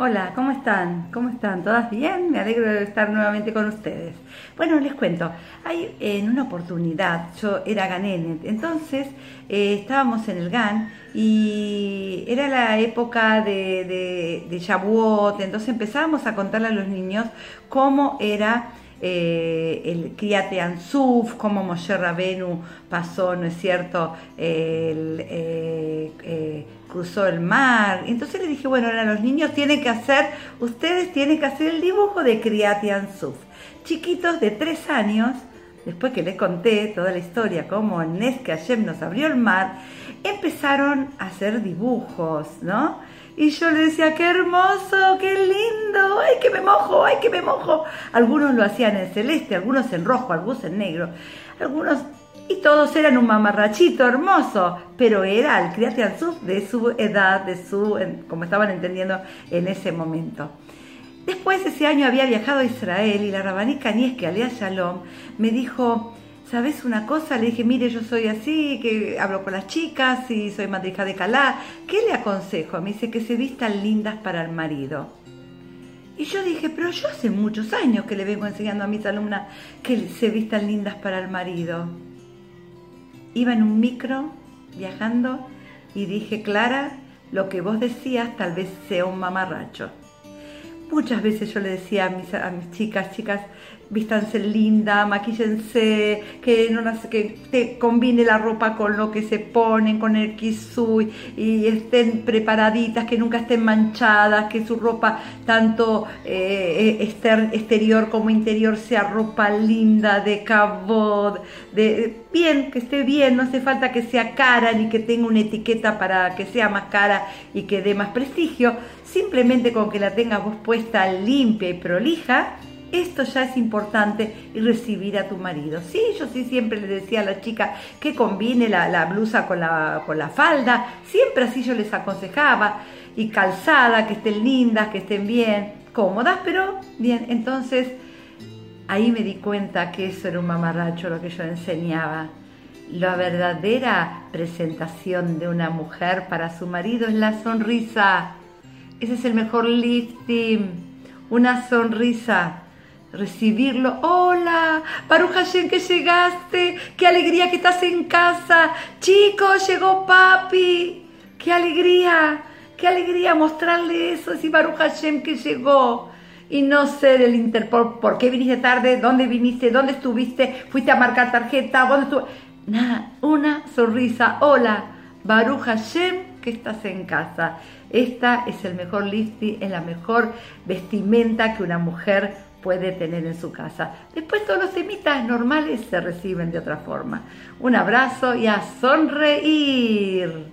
Hola, ¿cómo están? ¿Cómo están? ¿Todas bien? Me alegro de estar nuevamente con ustedes. Bueno, les cuento, hay en una oportunidad, yo era ganenet, entonces eh, estábamos en el GAN y era la época de, de, entonces empezábamos a contarle a los niños cómo era eh, el Kriate Ansuf, cómo Moshe Rabenu pasó, ¿no es cierto?, el, eh, cruzó el mar. Entonces le dije, bueno, ahora los niños tienen que hacer, ustedes tienen que hacer el dibujo de Kriat Ansuf. Chiquitos de tres años, después que les conté toda la historia, cómo Nes que Hashem nos abrió el mar, empezaron a hacer dibujos, ¿no? Y yo le decía, qué hermoso, qué lindo, que me mojo, ay que me mojo. Algunos lo hacían en celeste, algunos en rojo, algunos en negro, algunos y todos eran un mamarrachito hermoso, pero era el Kriyat de su edad, de su, como estaban entendiendo en ese momento. Después ese año había viajado a Israel y la rabanica Nieske, Alea Shalom, me dijo, ¿sabes una cosa? Le dije, mire, yo soy así, que hablo con las chicas y soy madrija de Calá. ¿Qué le aconsejo? Me dice que se vistan lindas para el marido. Y yo dije, pero yo hace muchos años que le vengo enseñando a mis alumnas que se vistan lindas para el marido iba en un micro viajando y dije, Clara, lo que vos decías tal vez sea un mamarracho. Muchas veces yo le decía a mis, a mis chicas, chicas, vístanse linda, maquíllense, que, no, que te combine la ropa con lo que se ponen, con el kisui, y estén preparaditas, que nunca estén manchadas, que su ropa, tanto eh, exterior como interior, sea ropa linda, de cabod, de, bien, que esté bien, no hace falta que sea cara ni que tenga una etiqueta para que sea más cara y que dé más prestigio, simplemente con que la tengas vos puesta limpia y prolija, esto ya es importante y recibir a tu marido. Sí, yo sí siempre le decía a la chica que combine la, blusa con la, con la falda, siempre así yo les aconsejaba, y calzada, que estén lindas, que estén bien, cómodas, pero bien. Entonces ahí me di cuenta que eso era un mamarracho lo que yo enseñaba. La verdadera presentación de una mujer para su marido es la sonrisa. Ese es el mejor lifting, una sonrisa recibirlo. Hola, Baruch Hashem que llegaste, qué alegría que estás en casa. Chicos, llegó papi, qué alegría, qué alegría mostrarle eso, si Baruch Hashem que llegó. Y no ser el Interpol, ¿por qué viniste tarde? ¿Dónde viniste? ¿Dónde estuviste? ¿Fuiste a marcar tarjeta? ¿Dónde estuvo? Nada, una sonrisa. Hola, Baruch Hashem estás en casa. Esta es el mejor lifting, es la mejor vestimenta que una mujer puede tener en su casa. Después todos los temitas normales se reciben de otra forma. Un abrazo y a sonreír.